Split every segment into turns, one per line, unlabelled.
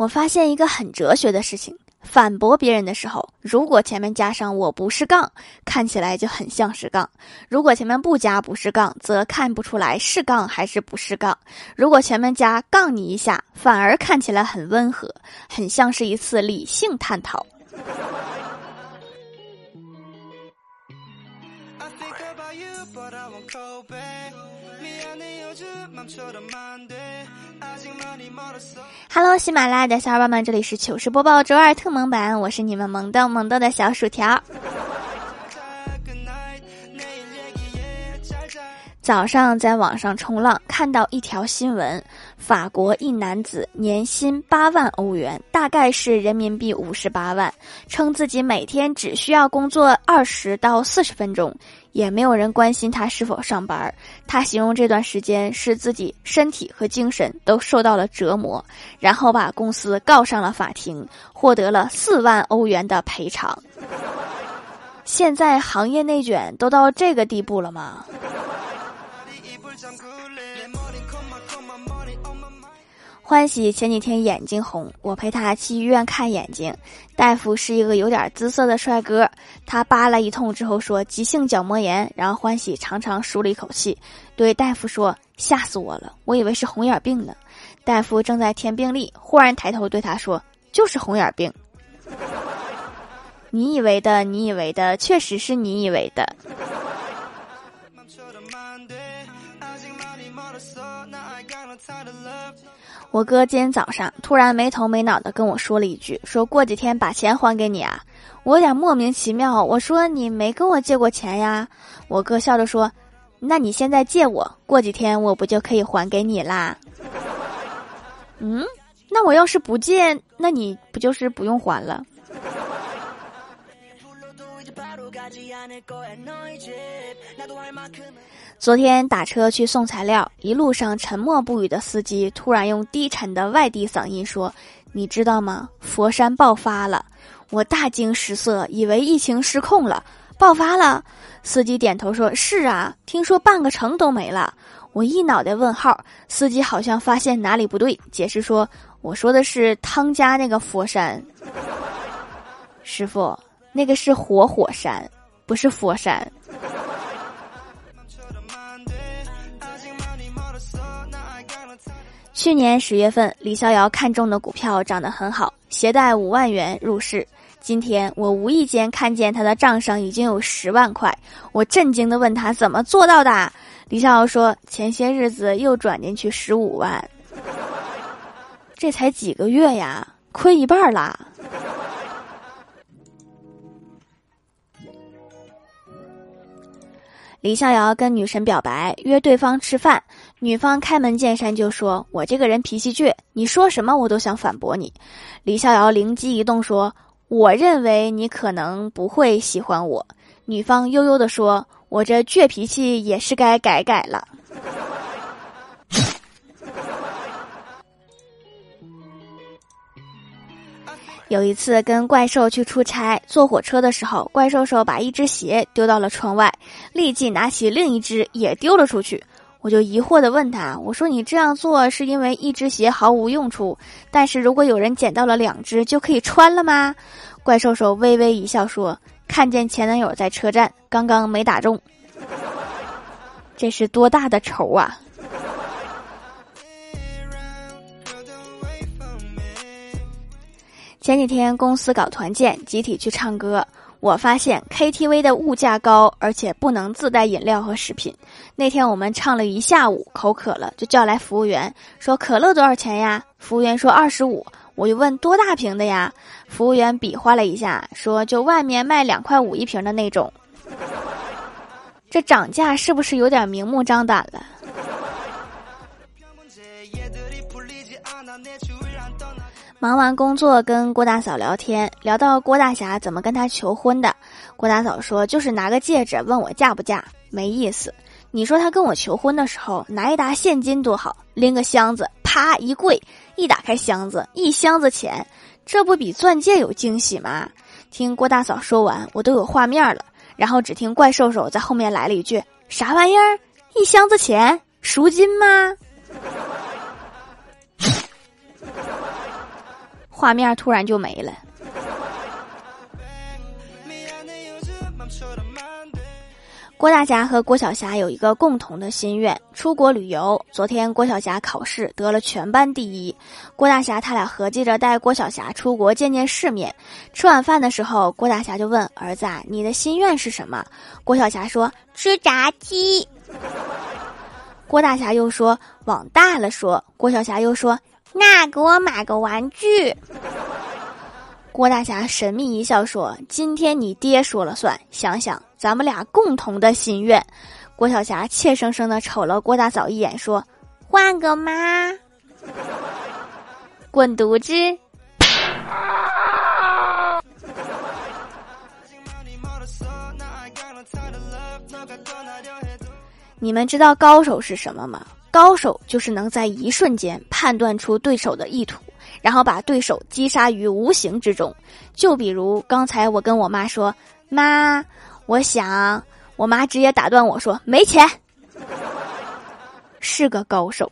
我发现一个很哲学的事情：反驳别人的时候，如果前面加上“我不是杠”，看起来就很像是杠；如果前面不加“不是杠”，则看不出来是杠还是不是杠；如果前面加“杠你一下”，反而看起来很温和，很像是一次理性探讨。Hello，喜马拉雅的小伙伴们，这里是糗事播报周二特蒙版，我是你们萌豆萌豆的小薯条。早上在网上冲浪，看到一条新闻：法国一男子年薪八万欧元，大概是人民币五十八万，称自己每天只需要工作二十到四十分钟。也没有人关心他是否上班。他形容这段时间是自己身体和精神都受到了折磨，然后把公司告上了法庭，获得了四万欧元的赔偿。现在行业内卷都到这个地步了吗？欢喜前几天眼睛红，我陪他去医院看眼睛。大夫是一个有点姿色的帅哥，他扒了一通之后说急性角膜炎。然后欢喜长长舒了一口气，对大夫说：“吓死我了，我以为是红眼病呢。”大夫正在填病历，忽然抬头对他说：“就是红眼病。”你以为的，你以为的，确实是你以为的。我哥今天早上突然没头没脑的跟我说了一句：“说过几天把钱还给你啊。”我有点莫名其妙，我说：“你没跟我借过钱呀？”我哥笑着说：“那你现在借我，过几天我不就可以还给你啦？”嗯，那我要是不借，那你不就是不用还了？昨天打车去送材料，一路上沉默不语的司机突然用低沉的外地嗓音说：“你知道吗？佛山爆发了！”我大惊失色，以为疫情失控了，爆发了。司机点头说：“是啊，听说半个城都没了。”我一脑袋问号，司机好像发现哪里不对，解释说：“我说的是汤家那个佛山，师傅，那个是活火山，不是佛山。”去年十月份，李逍遥看中的股票涨得很好，携带五万元入市。今天我无意间看见他的账上已经有十万块，我震惊的问他怎么做到的。李逍遥说：“前些日子又转进去十五万，这才几个月呀，亏一半啦。”李逍遥跟女神表白，约对方吃饭。女方开门见山就说：“我这个人脾气倔，你说什么我都想反驳你。”李逍遥灵机一动说：“我认为你可能不会喜欢我。”女方悠悠地说：“我这倔脾气也是该改改了。”有一次跟怪兽去出差，坐火车的时候，怪兽兽把一只鞋丢到了窗外，立即拿起另一只也丢了出去。我就疑惑地问他：“我说你这样做是因为一只鞋毫无用处，但是如果有人捡到了两只，就可以穿了吗？”怪兽兽微微一笑说：“看见前男友在车站，刚刚没打中，这是多大的仇啊！”前几天公司搞团建，集体去唱歌。我发现 KTV 的物价高，而且不能自带饮料和食品。那天我们唱了一下午，口渴了，就叫来服务员，说可乐多少钱呀？服务员说二十五。我就问多大瓶的呀？服务员比划了一下，说就外面卖两块五一瓶的那种。这涨价是不是有点明目张胆了？忙完工作，跟郭大嫂聊天，聊到郭大侠怎么跟他求婚的，郭大嫂说就是拿个戒指问我嫁不嫁，没意思。你说他跟我求婚的时候拿一沓现金多好，拎个箱子，啪一跪，一打开箱子，一箱子钱，这不比钻戒有惊喜吗？听郭大嫂说完，我都有画面了。然后只听怪兽兽在后面来了一句：“啥玩意儿？一箱子钱？赎金吗？”画面突然就没了。郭大侠和郭晓霞有一个共同的心愿：出国旅游。昨天郭晓霞考试得了全班第一，郭大侠他俩合计着带郭晓霞出国见见世面。吃晚饭的时候，郭大侠就问儿子：“啊，你的心愿是什么？”郭晓霞说：“吃炸鸡。”郭大侠又说：“往大了说。”郭晓霞又说：“那给我买个玩具。”郭大侠神秘一笑说：“今天你爹说了算，想想。”咱们俩共同的心愿，郭晓霞怯生生的瞅了郭大嫂一眼，说：“换个妈，滚犊子！”你们知道高手是什么吗？高手就是能在一瞬间判断出对手的意图，然后把对手击杀于无形之中。就比如刚才我跟我妈说：“妈。”我想，我妈直接打断我说：“没钱。”是个高手。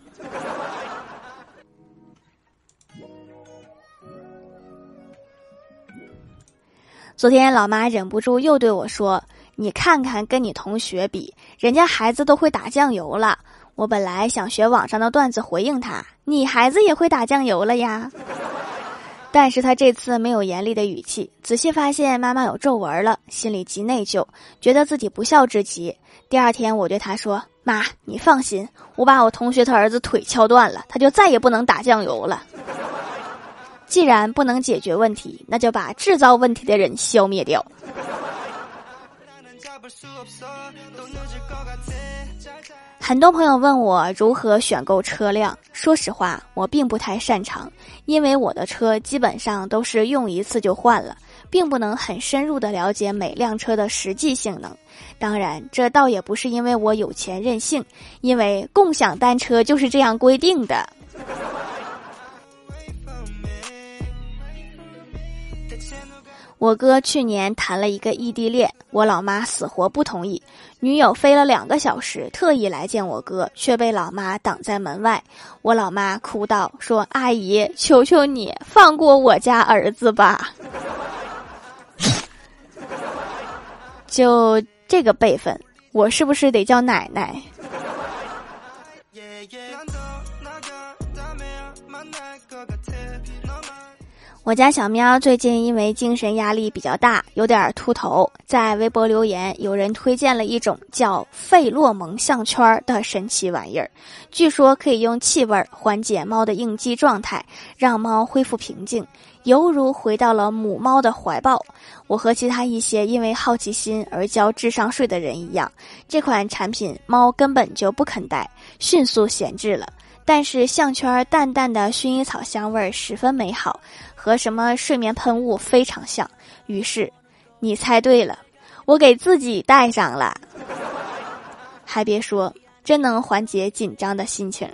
昨天老妈忍不住又对我说：“你看看，跟你同学比，人家孩子都会打酱油了。”我本来想学网上的段子回应他：“你孩子也会打酱油了呀。”但是他这次没有严厉的语气，仔细发现妈妈有皱纹了，心里极内疚，觉得自己不孝之极。第二天，我对他说：“妈，你放心，我把我同学他儿子腿敲断了，他就再也不能打酱油了。既然不能解决问题，那就把制造问题的人消灭掉。”很多朋友问我如何选购车辆，说实话，我并不太擅长，因为我的车基本上都是用一次就换了，并不能很深入的了解每辆车的实际性能。当然，这倒也不是因为我有钱任性，因为共享单车就是这样规定的。我哥去年谈了一个异地恋，我老妈死活不同意。女友飞了两个小时，特意来见我哥，却被老妈挡在门外。我老妈哭道：“说阿姨，求求你放过我家儿子吧！就这个辈分，我是不是得叫奶奶？”我家小喵最近因为精神压力比较大，有点秃头，在微博留言，有人推荐了一种叫费洛蒙项圈的神奇玩意儿，据说可以用气味缓解猫的应激状态，让猫恢复平静，犹如回到了母猫的怀抱。我和其他一些因为好奇心而交智商税的人一样，这款产品猫根本就不肯戴，迅速闲置了。但是项圈淡淡的薰衣草香味儿十分美好。和什么睡眠喷雾非常像，于是，你猜对了，我给自己戴上了，还别说，真能缓解紧张的心情。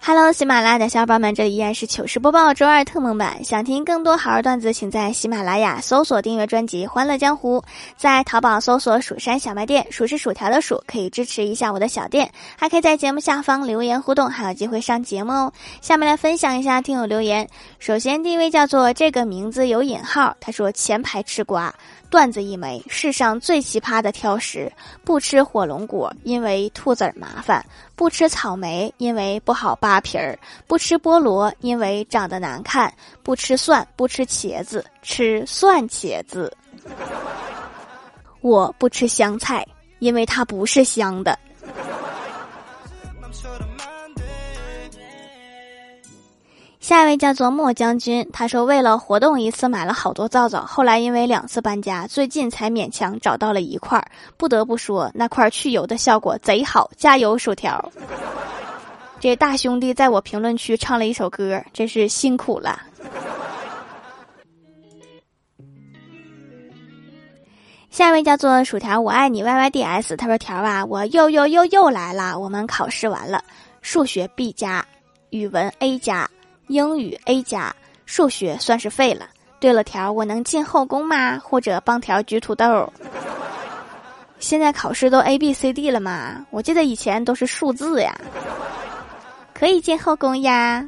Hello，喜马拉雅的小伙伴们，这里依然是糗事播报周二特蒙版。想听更多好玩段子，请在喜马拉雅搜索订阅专辑《欢乐江湖》，在淘宝搜索“蜀山小卖店”，数是薯条的数，可以支持一下我的小店，还可以在节目下方留言互动，还有机会上节目哦。下面来分享一下听友留言。首先，第一位叫做这个名字有引号，他说前排吃瓜。段子一枚，世上最奇葩的挑食：不吃火龙果，因为吐籽儿麻烦；不吃草莓，因为不好扒皮儿；不吃菠萝，因为长得难看；不吃蒜，不吃茄子，吃蒜茄子。我不吃香菜，因为它不是香的。下一位叫做莫将军，他说为了活动一次买了好多皂皂，后来因为两次搬家，最近才勉强找到了一块儿。不得不说，那块去油的效果贼好，加油薯条！这大兄弟在我评论区唱了一首歌，真是辛苦了。下一位叫做薯条，我爱你 Y Y D S，他说条啊，我又又又又来了，我们考试完了，数学 B 加，语文 A 加。英语 A 加，数学算是废了。对了，条我能进后宫吗？或者帮条举土豆？现在考试都 A B C D 了吗？我记得以前都是数字呀。可以进后宫呀。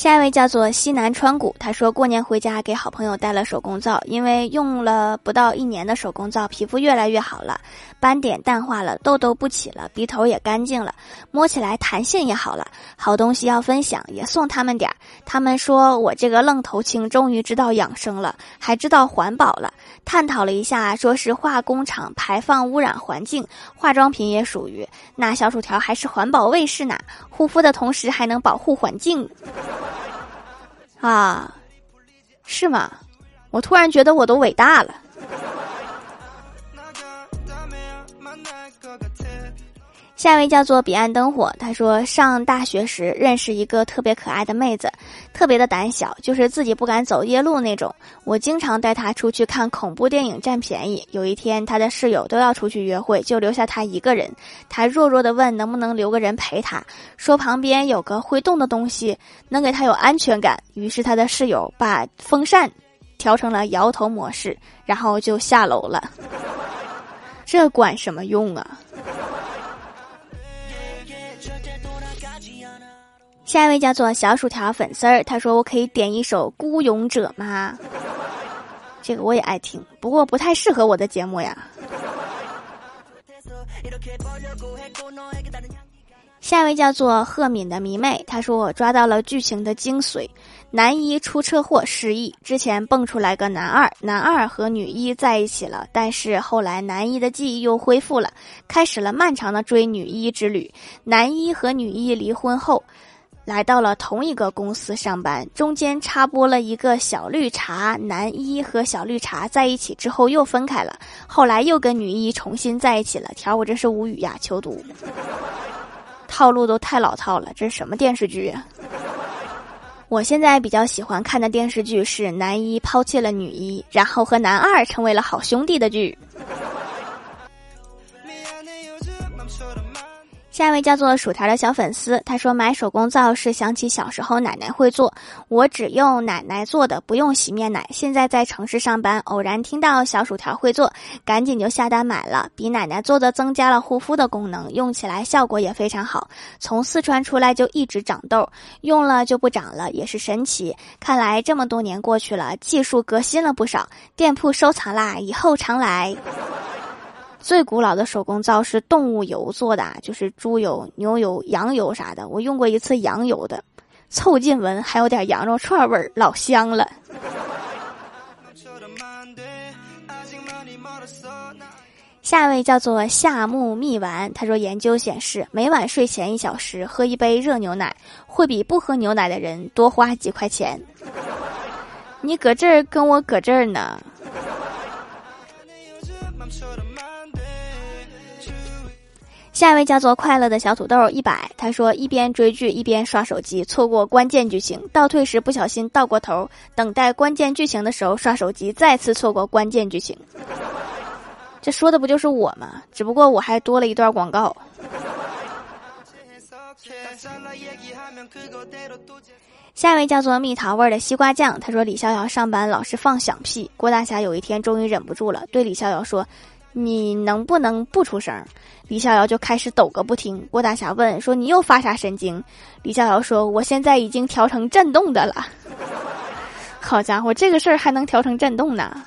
下一位叫做西南川谷，他说过年回家给好朋友带了手工皂，因为用了不到一年的手工皂，皮肤越来越好了，斑点淡化了，痘痘不起了，鼻头也干净了，摸起来弹性也好了。好东西要分享，也送他们点儿。他们说我这个愣头青终于知道养生了，还知道环保了。探讨了一下，说是化工厂排放污染环境，化妆品也属于。那小薯条还是环保卫士呢，护肤的同时还能保护环境。啊，是吗？我突然觉得我都伟大了。下一位叫做彼岸灯火，他说上大学时认识一个特别可爱的妹子，特别的胆小，就是自己不敢走夜路那种。我经常带她出去看恐怖电影占便宜。有一天，她的室友都要出去约会，就留下她一个人。她弱弱的问能不能留个人陪她，说旁边有个会动的东西能给她有安全感。于是她的室友把风扇调成了摇头模式，然后就下楼了。这管什么用啊？下一位叫做小薯条粉丝儿，他说：“我可以点一首《孤勇者》吗？”这个我也爱听，不过不太适合我的节目呀。下一位叫做赫敏的迷妹，他说：“我抓到了剧情的精髓，男一出车祸失忆，之前蹦出来个男二，男二和女一在一起了，但是后来男一的记忆又恢复了，开始了漫长的追女一之旅。男一和女一离婚后。”来到了同一个公司上班，中间插播了一个小绿茶男一和小绿茶在一起之后又分开了，后来又跟女一重新在一起了。条我真是无语呀，求读。套路都太老套了，这是什么电视剧啊？我现在比较喜欢看的电视剧是男一抛弃了女一，然后和男二成为了好兄弟的剧。下一位叫做薯条的小粉丝，他说买手工皂是想起小时候奶奶会做，我只用奶奶做的，不用洗面奶。现在在城市上班，偶然听到小薯条会做，赶紧就下单买了。比奶奶做的增加了护肤的功能，用起来效果也非常好。从四川出来就一直长痘，用了就不长了，也是神奇。看来这么多年过去了，技术革新了不少。店铺收藏啦，以后常来。最古老的手工皂是动物油做的，就是猪油、牛油、羊油啥的。我用过一次羊油的，凑近闻还有点羊肉串味儿，老香了。下一位叫做夏木蜜丸，他说研究显示，每晚睡前一小时喝一杯热牛奶，会比不喝牛奶的人多花几块钱。你搁这儿跟我搁这儿呢。下一位叫做快乐的小土豆一百，他说一边追剧一边刷手机，错过关键剧情，倒退时不小心倒过头，等待关键剧情的时候刷手机，再次错过关键剧情。这说的不就是我吗？只不过我还多了一段广告。下一位叫做蜜桃味的西瓜酱，他说李逍遥上班老是放响屁，郭大侠有一天终于忍不住了，对李逍遥说。你能不能不出声？李逍遥就开始抖个不停。郭大侠问说：“你又发啥神经？”李逍遥说：“我现在已经调成震动的了。”好家伙，这个事儿还能调成震动呢！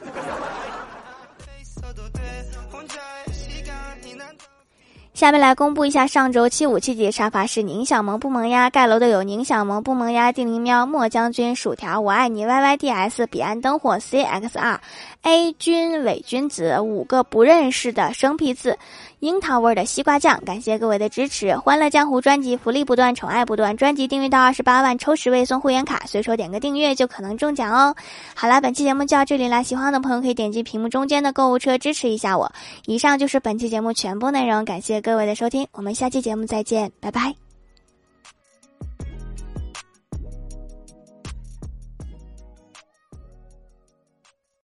下面来公布一下上周七五七级沙发是宁小萌不萌呀？盖楼的有宁小萌不萌呀？定灵喵、莫将军、薯条、我爱你、Y Y D S、彼岸灯火、C X R、A 君、伪君子五个不认识的生僻字。樱桃味的西瓜酱，感谢各位的支持！欢乐江湖专辑福利不断，宠爱不断，专辑订阅到二十八万抽十位送会员卡，随手点个订阅就可能中奖哦！好啦，本期节目就到这里啦，喜欢的朋友可以点击屏幕中间的购物车支持一下我。以上就是本期节目全部内容，感谢各位的收听，我们下期节目再见，拜拜。